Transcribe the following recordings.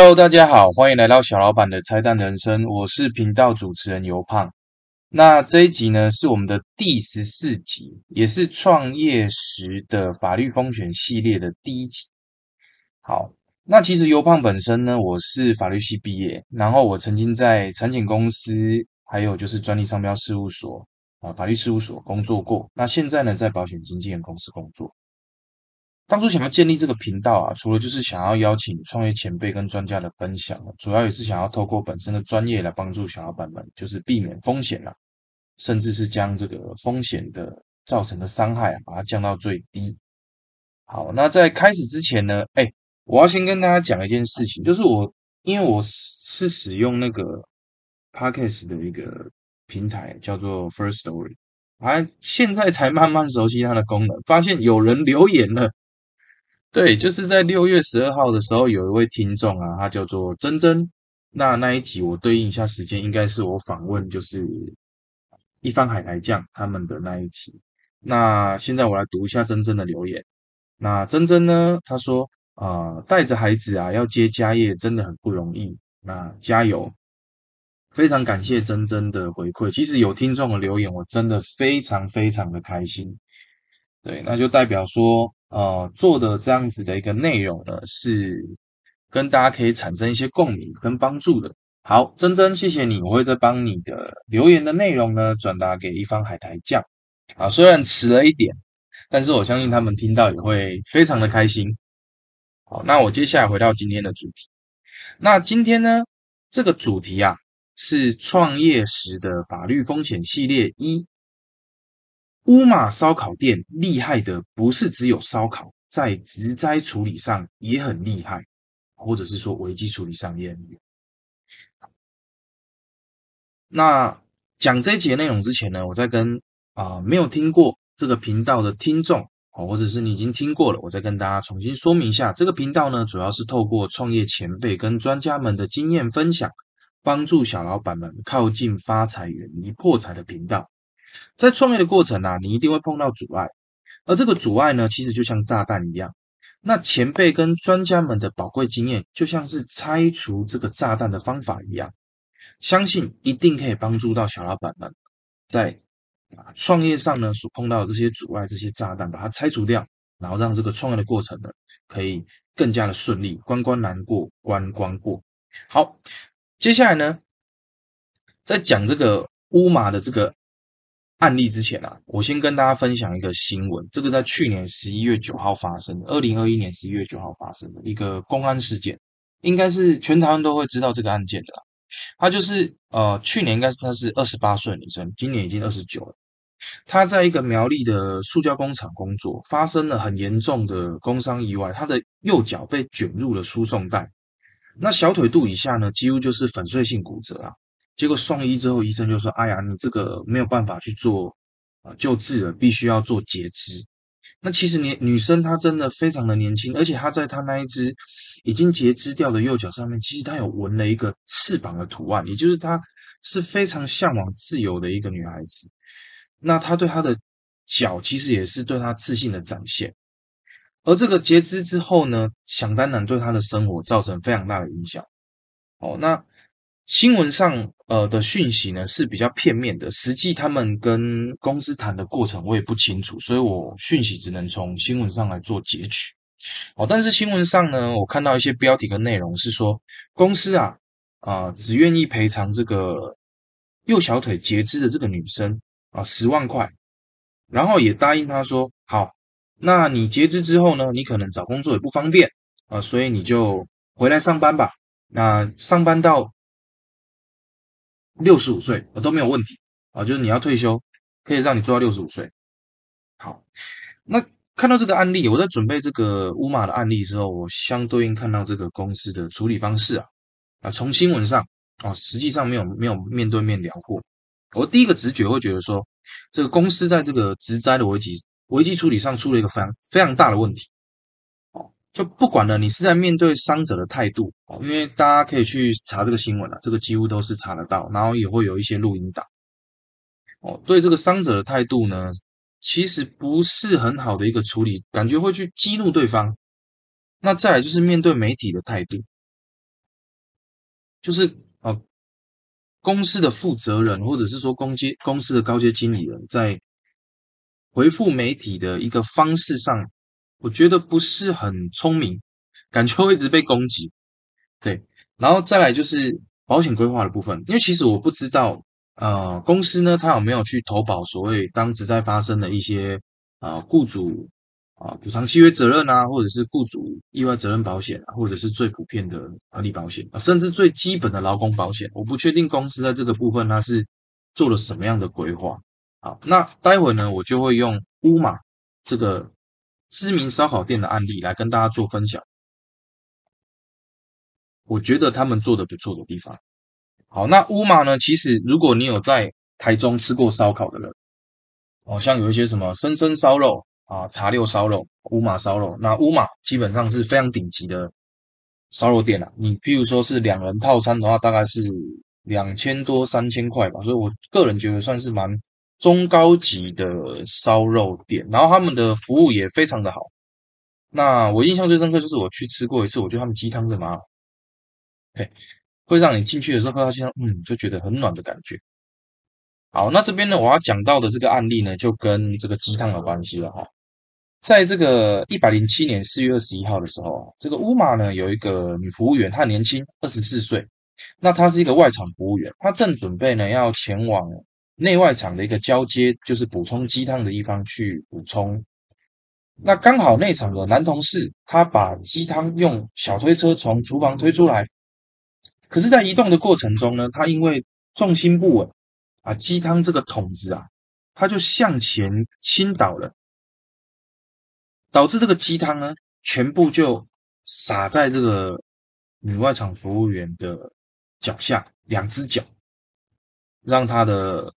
Hello，大家好，欢迎来到小老板的拆弹人生，我是频道主持人尤胖。那这一集呢，是我们的第十四集，也是创业时的法律风险系列的第一集。好，那其实尤胖本身呢，我是法律系毕业，然后我曾经在产险公司，还有就是专利商标事务所啊，法律事务所工作过。那现在呢，在保险经纪人公司工作。当初想要建立这个频道啊，除了就是想要邀请创业前辈跟专家的分享，主要也是想要透过本身的专业来帮助小老板们，就是避免风险啊，甚至是将这个风险的造成的伤害啊，把它降到最低。好，那在开始之前呢，哎，我要先跟大家讲一件事情，就是我因为我是使用那个 Podcast 的一个平台，叫做 First Story，啊，现在才慢慢熟悉它的功能，发现有人留言了。对，就是在六月十二号的时候，有一位听众啊，他叫做珍珍。那那一集我对应一下时间，应该是我访问就是一方海苔酱他们的那一集。那现在我来读一下珍珍的留言。那珍珍呢，他说啊，带着孩子啊要接家业真的很不容易，那加油！非常感谢珍珍的回馈。其实有听众的留言，我真的非常非常的开心。对，那就代表说。呃，做的这样子的一个内容呢，是跟大家可以产生一些共鸣跟帮助的。好，珍珍，谢谢你，我会再帮你的留言的内容呢转达给一方海苔酱。啊，虽然迟了一点，但是我相信他们听到也会非常的开心。好，那我接下来回到今天的主题。那今天呢，这个主题啊是创业时的法律风险系列一。乌马烧烤店厉害的不是只有烧烤，在植栽处理上也很厉害，或者是说危机处理上也很厉害。那讲这节内容之前呢，我在跟啊没有听过这个频道的听众，或者是你已经听过了，我再跟大家重新说明一下，这个频道呢，主要是透过创业前辈跟专家们的经验分享，帮助小老板们靠近发财、远离破财的频道。在创业的过程啊，你一定会碰到阻碍，而这个阻碍呢，其实就像炸弹一样。那前辈跟专家们的宝贵经验，就像是拆除这个炸弹的方法一样，相信一定可以帮助到小老板们在啊创业上呢所碰到的这些阻碍、这些炸弹，把它拆除掉，然后让这个创业的过程呢可以更加的顺利，关关难过关关过。好，接下来呢，在讲这个乌马的这个。案例之前啊，我先跟大家分享一个新闻。这个在去年十一月九号发生的，二零二一年十一月九号发生的一个公安事件，应该是全台湾都会知道这个案件的。他就是呃，去年应该是他是二十八岁女生，今年已经二十九了。她在一个苗栗的塑胶工厂工作，发生了很严重的工伤意外，她的右脚被卷入了输送带，那小腿肚以下呢，几乎就是粉碎性骨折啊。结果送医之后，医生就说：“哎呀，你这个没有办法去做啊救治了，必须要做截肢。”那其实年女生她真的非常的年轻，而且她在她那一只已经截肢掉的右脚上面，其实她有纹了一个翅膀的图案，也就是她是非常向往自由的一个女孩子。那她对她的脚其实也是对她自信的展现。而这个截肢之后呢，想当然对她的生活造成非常大的影响。哦，那。新闻上呃的讯息呢是比较片面的，实际他们跟公司谈的过程我也不清楚，所以我讯息只能从新闻上来做截取。哦，但是新闻上呢，我看到一些标题跟内容是说，公司啊啊只愿意赔偿这个右小腿截肢的这个女生啊十万块，然后也答应她说，好，那你截肢之后呢，你可能找工作也不方便啊，所以你就回来上班吧。那上班到。六十五岁都没有问题啊，就是你要退休，可以让你做到六十五岁。好，那看到这个案例，我在准备这个乌马的案例的时候，我相对应看到这个公司的处理方式啊啊，从新闻上啊，实际上没有没有面对面聊过。我第一个直觉会觉得说，这个公司在这个职灾的危机危机处理上出了一个非常非常大的问题。就不管了，你是在面对伤者的态度哦，因为大家可以去查这个新闻了，这个几乎都是查得到，然后也会有一些录音档哦。对这个伤者的态度呢，其实不是很好的一个处理，感觉会去激怒对方。那再来就是面对媒体的态度就是哦公司的负责人或者是说公阶公司的高阶经理人在回复媒体的一个方式上，我觉得不是很聪明，感觉会一直被攻击。对，然后再来就是保险规划的部分，因为其实我不知道呃公司呢他有没有去投保所谓当时在发生的一些啊雇主。啊，补偿契约责任啊，或者是雇主意外责任保险，或者是最普遍的管理保险啊，甚至最基本的劳工保险，我不确定公司在这个部分它是做了什么样的规划。好，那待会呢，我就会用乌马这个知名烧烤店的案例来跟大家做分享。我觉得他们做的不错的地方。好，那乌马呢，其实如果你有在台中吃过烧烤的人，哦，像有一些什么生生烧肉。啊，茶六烧肉、乌马烧肉，那乌马基本上是非常顶级的烧肉店了。你譬如说是两人套餐的话，大概是两千多、三千块吧。所以我个人觉得算是蛮中高级的烧肉店，然后他们的服务也非常的好。那我印象最深刻就是我去吃过一次，我觉得他们鸡汤的蛮好，会让你进去的时候喝到鸡汤，嗯，就觉得很暖的感觉。好，那这边呢，我要讲到的这个案例呢，就跟这个鸡汤有关系了哈。在这个一百零七年四月二十一号的时候，这个乌马呢有一个女服务员，她年轻，二十四岁。那她是一个外场服务员，她正准备呢要前往内外场的一个交接，就是补充鸡汤的地方去补充。那刚好内场的男同事，他把鸡汤用小推车从厨房推出来，可是，在移动的过程中呢，他因为重心不稳，啊，鸡汤这个桶子啊，他就向前倾倒了。导致这个鸡汤呢，全部就洒在这个女外场服务员的脚下，两只脚，让她的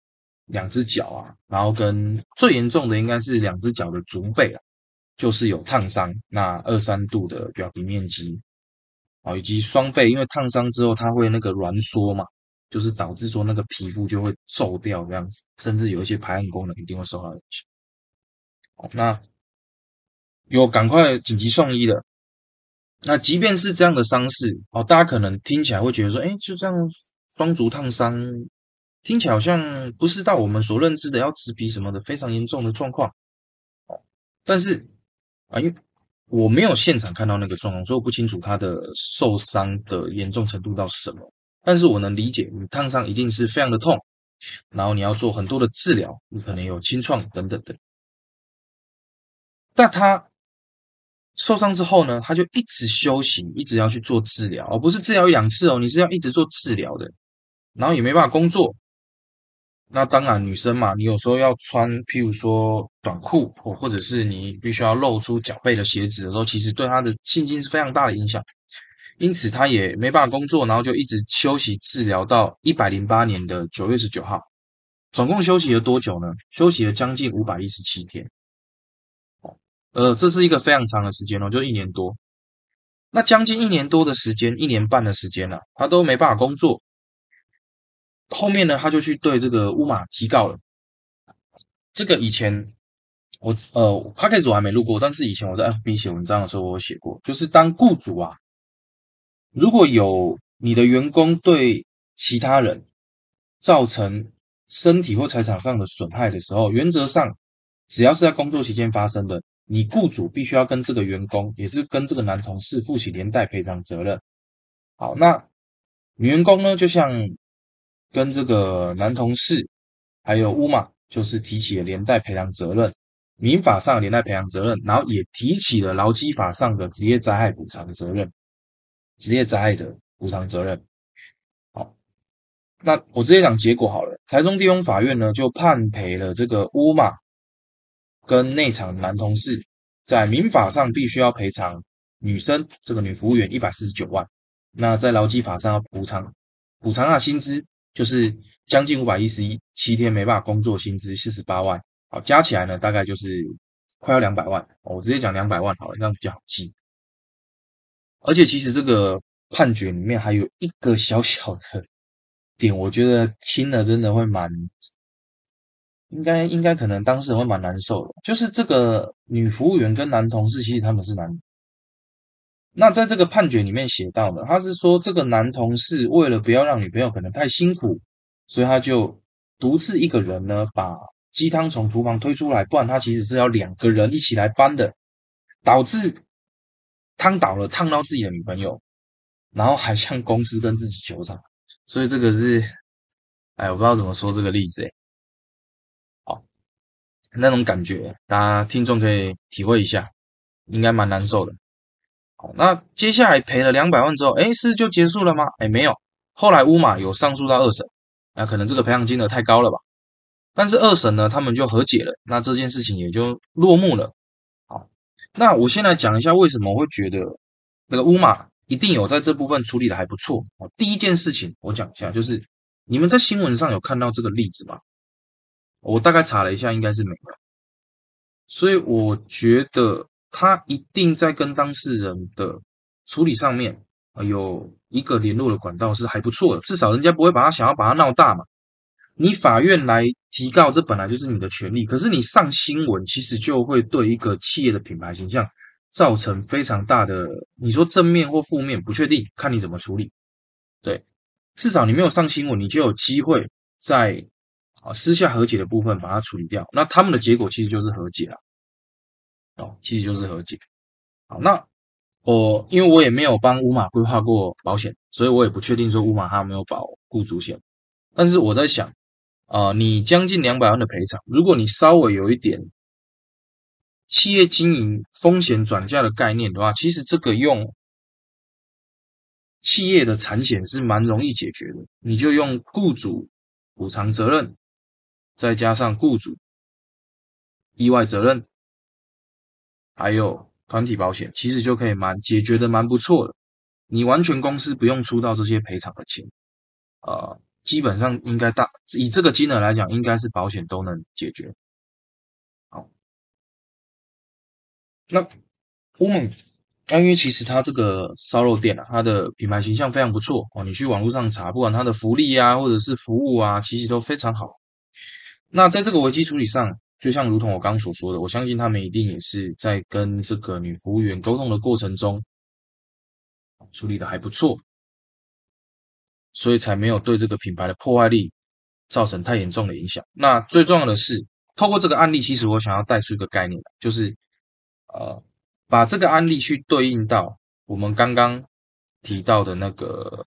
两只脚啊，然后跟最严重的应该是两只脚的足背啊，就是有烫伤，那二三度的表皮面积啊，以及双背，因为烫伤之后它会那个挛缩嘛，就是导致说那个皮肤就会皱掉这样子，甚至有一些排汗功能一定会受到影响。那。有赶快紧急送医的，那即便是这样的伤势哦，大家可能听起来会觉得说，哎，就这样双足烫伤，听起来好像不是到我们所认知的要植皮什么的非常严重的状况哦。但是啊，因为我没有现场看到那个状况，所以我不清楚他的受伤的严重程度到什么。但是我能理解，你烫伤一定是非常的痛，然后你要做很多的治疗，你可能有清创等等等。但他。受伤之后呢，他就一直休息，一直要去做治疗，而不是治疗一两次哦，你是要一直做治疗的，然后也没办法工作。那当然，女生嘛，你有时候要穿，譬如说短裤，或或者是你必须要露出脚背的鞋子的时候，其实对她的信心是非常大的影响。因此，她也没办法工作，然后就一直休息治疗到一百零八年的九月十九号，总共休息了多久呢？休息了将近五百一十七天。呃，这是一个非常长的时间哦，就一年多。那将近一年多的时间，一年半的时间了，他都没办法工作。后面呢，他就去对这个乌马提告了。这个以前我呃，他开始我还没录过，但是以前我在 FB 写文章的时候，我写过，就是当雇主啊，如果有你的员工对其他人造成身体或财产上的损害的时候，原则上只要是在工作期间发生的。你雇主必须要跟这个员工，也是跟这个男同事负起连带赔偿责任。好，那女员工呢，就像跟这个男同事还有乌马，就是提起了连带赔偿责任，民法上连带赔偿责任，然后也提起了劳基法上的职业灾害补偿责任，职业灾害的补偿责任。好，那我直接讲结果好了。台中地方法院呢，就判赔了这个乌马。跟内场男同事在民法上必须要赔偿女生这个女服务员一百四十九万，那在劳基法上要补偿补偿她薪资就是将近五百一十一七天没办法工作薪资四十八万，好加起来呢大概就是快要两百万，我直接讲两百万好了，这样比较好记。而且其实这个判决里面还有一个小小的点，我觉得听了真的会蛮。应该应该可能当事人会蛮难受的，就是这个女服务员跟男同事，其实他们是男女那在这个判决里面写到的，他是说这个男同事为了不要让女朋友可能太辛苦，所以他就独自一个人呢把鸡汤从厨房推出来，不然他其实是要两个人一起来搬的，导致汤倒了，烫到自己的女朋友，然后还向公司跟自己求偿，所以这个是，哎，我不知道怎么说这个例子，哎，好，那种感觉，大家听众可以体会一下，应该蛮难受的。好，那接下来赔了两百万之后，哎，是就结束了吗？哎，没有。后来乌马有上诉到二审，那可能这个赔偿金额太高了吧？但是二审呢，他们就和解了，那这件事情也就落幕了。好，那我先来讲一下为什么会觉得那个乌马一定有在这部分处理的还不错。第一件事情我讲一下，就是你们在新闻上有看到这个例子吗？我大概查了一下，应该是没有。所以我觉得。他一定在跟当事人的处理上面啊，有一个联络的管道是还不错的，至少人家不会把他想要把他闹大嘛。你法院来提告，这本来就是你的权利，可是你上新闻，其实就会对一个企业的品牌形象造成非常大的，你说正面或负面，不确定，看你怎么处理。对，至少你没有上新闻，你就有机会在啊私下和解的部分把它处理掉。那他们的结果其实就是和解了。哦，其实就是和解。好，那我因为我也没有帮乌马规划过保险，所以我也不确定说乌马他有没有保雇主险。但是我在想，啊，你将近两百万的赔偿，如果你稍微有一点企业经营风险转嫁的概念的话，其实这个用企业的产险是蛮容易解决的。你就用雇主补偿责任，再加上雇主意外责任。还有团体保险，其实就可以蛮解决的蛮不错的。你完全公司不用出到这些赔偿的钱，呃，基本上应该大以这个金额来讲，应该是保险都能解决。好，那我们，因为其实它这个烧肉店啊，它的品牌形象非常不错哦。你去网络上查，不管它的福利啊，或者是服务啊，其实都非常好。那在这个危机处理上，就像如同我刚刚所说的，我相信他们一定也是在跟这个女服务员沟通的过程中处理的还不错，所以才没有对这个品牌的破坏力造成太严重的影响。那最重要的是，透过这个案例，其实我想要带出一个概念，就是呃，把这个案例去对应到我们刚刚提到的那个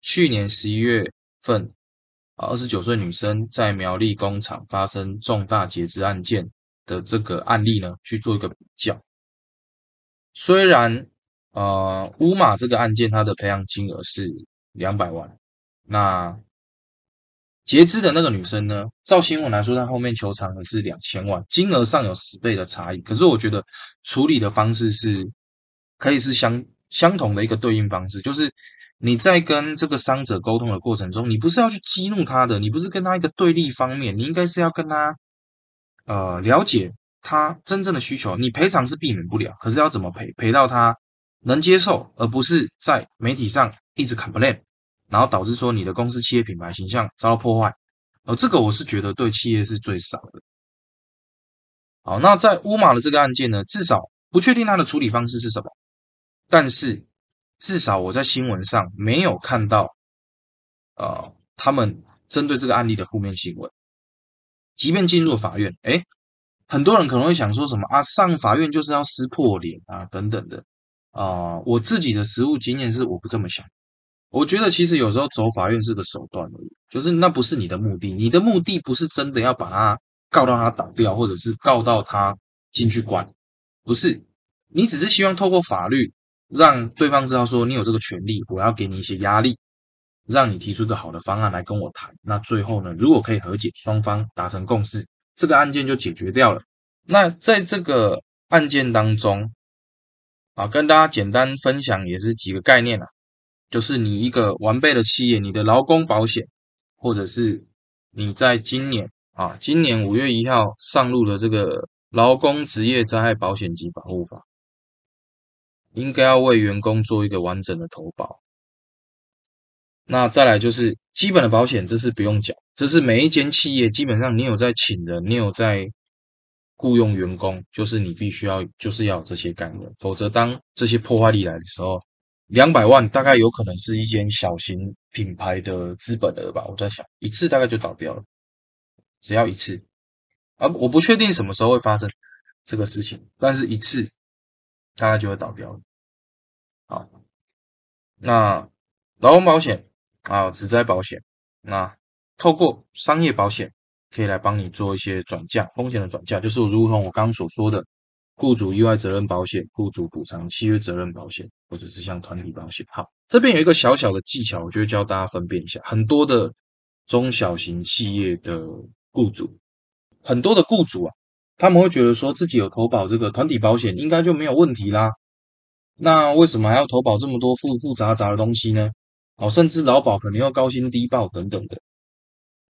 去年十一月份。二十九岁女生在苗栗工厂发生重大截肢案件的这个案例呢，去做一个比较。虽然呃乌马这个案件它的赔偿金额是两百万，那截肢的那个女生呢，照新闻来说，她后面求偿的是两千万，金额上有十倍的差异。可是我觉得处理的方式是可以是相相同的一个对应方式，就是。你在跟这个伤者沟通的过程中，你不是要去激怒他的，你不是跟他一个对立方面，你应该是要跟他，呃，了解他真正的需求。你赔偿是避免不了，可是要怎么赔，赔到他能接受，而不是在媒体上一直 complain，然后导致说你的公司企业品牌形象遭到破坏。呃，这个我是觉得对企业是最少的。好，那在乌马的这个案件呢，至少不确定他的处理方式是什么，但是。至少我在新闻上没有看到，呃，他们针对这个案例的负面新闻。即便进入法院，哎，很多人可能会想说什么啊？上法院就是要撕破脸啊，等等的啊。我自己的实务经验是，我不这么想。我觉得其实有时候走法院是个手段而已，就是那不是你的目的，你的目的不是真的要把他告到他倒掉，或者是告到他进去关，不是，你只是希望透过法律。让对方知道说你有这个权利，我要给你一些压力，让你提出一个好的方案来跟我谈。那最后呢，如果可以和解，双方达成共识，这个案件就解决掉了。那在这个案件当中，啊，跟大家简单分享也是几个概念啊，就是你一个完备的企业，你的劳工保险，或者是你在今年啊，今年五月一号上路的这个劳工职业灾害保险及保护法。应该要为员工做一个完整的投保。那再来就是基本的保险，这是不用讲，这是每一间企业基本上你有在请人，你有在雇佣员工，就是你必须要就是要有这些概念，否则当这些破坏力来的时候，两百万大概有可能是一间小型品牌的资本额吧。我在想，一次大概就倒掉了，只要一次啊，我不确定什么时候会发生这个事情，但是一次大概就会倒掉了。好，那劳工保险啊，职灾保险，那透过商业保险。可以来帮你做一些转嫁风险的转嫁，就是如同我刚刚所说的，雇主意外责任保险、雇主补偿契约责任保险，或者是像团体保险。好，这边有一个小小的技巧，我就教大家分辨一下。很多的中小型企业的雇主，很多的雇主啊，他们会觉得说自己有投保这个团体保险，应该就没有问题啦。那为什么还要投保这么多复复杂杂的东西呢？哦，甚至劳保可能要高薪低报等等的。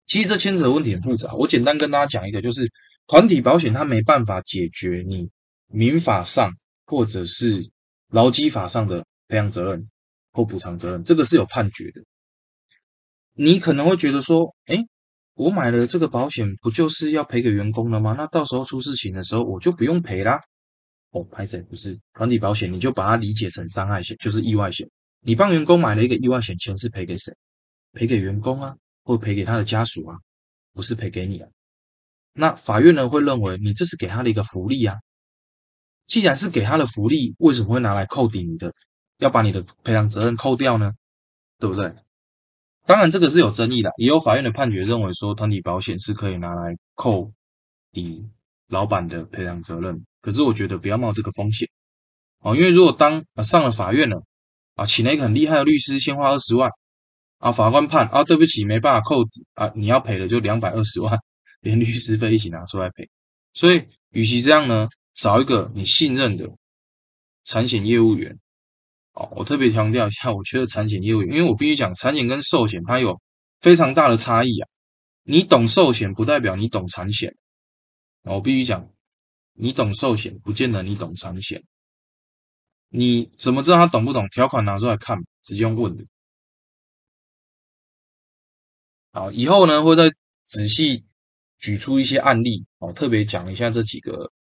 其实这牵扯的问题很复杂，我简单跟大家讲一个，就是团体保险它没办法解决你民法上或者是劳基法上的赔偿责任或补偿责任，这个是有判决的。你可能会觉得说，哎，我买了这个保险，不就是要赔给员工了吗？那到时候出事情的时候，我就不用赔啦。哦，拍谁不是团体保险，你就把它理解成伤害险，就是意外险。你帮员工买了一个意外险，钱是赔给谁？赔给员工啊。或赔给他的家属啊，不是赔给你啊。那法院呢会认为你这是给他的一个福利啊。既然是给他的福利，为什么会拿来扣抵你的？要把你的赔偿责任扣掉呢？对不对？当然这个是有争议的，也有法院的判决认为说团体保险是可以拿来扣抵老板的赔偿责任。可是我觉得不要冒这个风险哦，因为如果当上了法院了啊，请了一个很厉害的律师，先花二十万。啊，法官判啊，对不起，没办法扣抵啊，你要赔的就两百二十万，连律师费一起拿出来赔。所以，与其这样呢，找一个你信任的产险业务员。哦，我特别强调一下，我觉得产险业务员，因为我必须讲，产险跟寿险它有非常大的差异啊。你懂寿险不代表你懂产险。我必须讲，你懂寿险不见得你懂产险。你怎么知道他懂不懂？条款拿出来看，直接用问的。好，以后呢会再仔细举出一些案例哦，特别讲一下这几个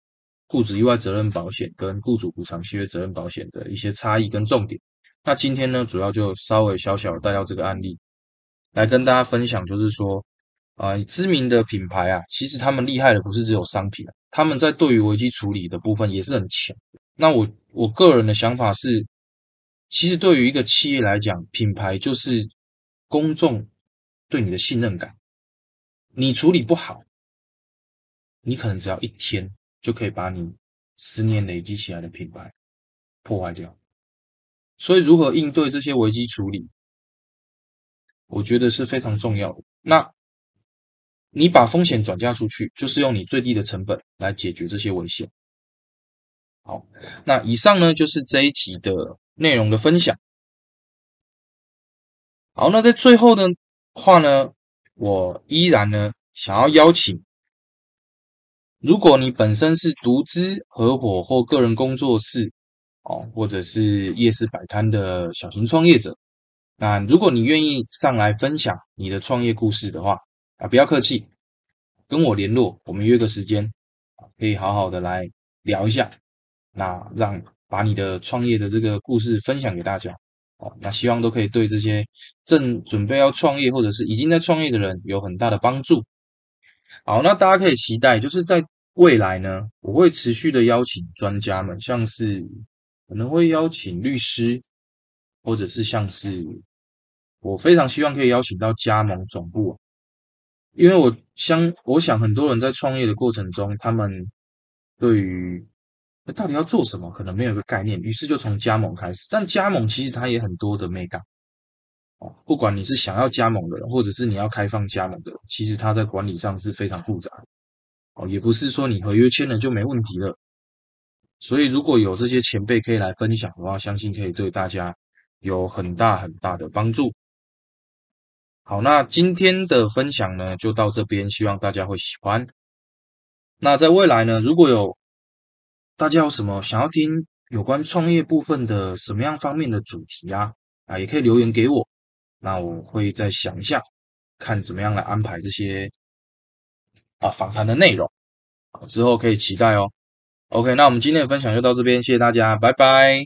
雇主意外责任保险跟雇主补偿契约责任保险的一些差异跟重点。那今天呢，主要就稍微小小的带到这个案例来跟大家分享，就是说啊，知名的品牌啊，其实他们厉害的不是只有商品，他们在对于危机处理的部分也是很强。那我我个人的想法是，其实对于一个企业来讲，品牌就是公众。对你的信任感，你处理不好，你可能只要一天就可以把你十年累积起来的品牌破坏掉。所以，如何应对这些危机处理，我觉得是非常重要的。那，你把风险转嫁出去，就是用你最低的成本来解决这些危险。好，那以上呢就是这一集的内容的分享。好，那在最后呢？话呢，我依然呢想要邀请，如果你本身是独资、合伙或个人工作室哦，或者是夜市摆摊的小型创业者，那如果你愿意上来分享你的创业故事的话啊，不要客气，跟我联络，我们约个时间可以好好的来聊一下，那让把你的创业的这个故事分享给大家。哦，那希望都可以对这些正准备要创业或者是已经在创业的人有很大的帮助。好，那大家可以期待，就是在未来呢，我会持续的邀请专家们，像是可能会邀请律师，或者是像是我非常希望可以邀请到加盟总部，因为我相我想很多人在创业的过程中，他们对于到底要做什么？可能没有一个概念，于是就从加盟开始。但加盟其实它也很多的美感哦。不管你是想要加盟的人，或者是你要开放加盟的，其实它在管理上是非常复杂的哦。也不是说你合约签了就没问题了。所以如果有这些前辈可以来分享的话，相信可以对大家有很大很大的帮助。好，那今天的分享呢就到这边，希望大家会喜欢。那在未来呢，如果有大家有什么想要听有关创业部分的什么样方面的主题啊？啊，也可以留言给我，那我会再想一下，看怎么样来安排这些啊访谈的内容。之后可以期待哦。OK，那我们今天的分享就到这边，谢谢大家，拜拜。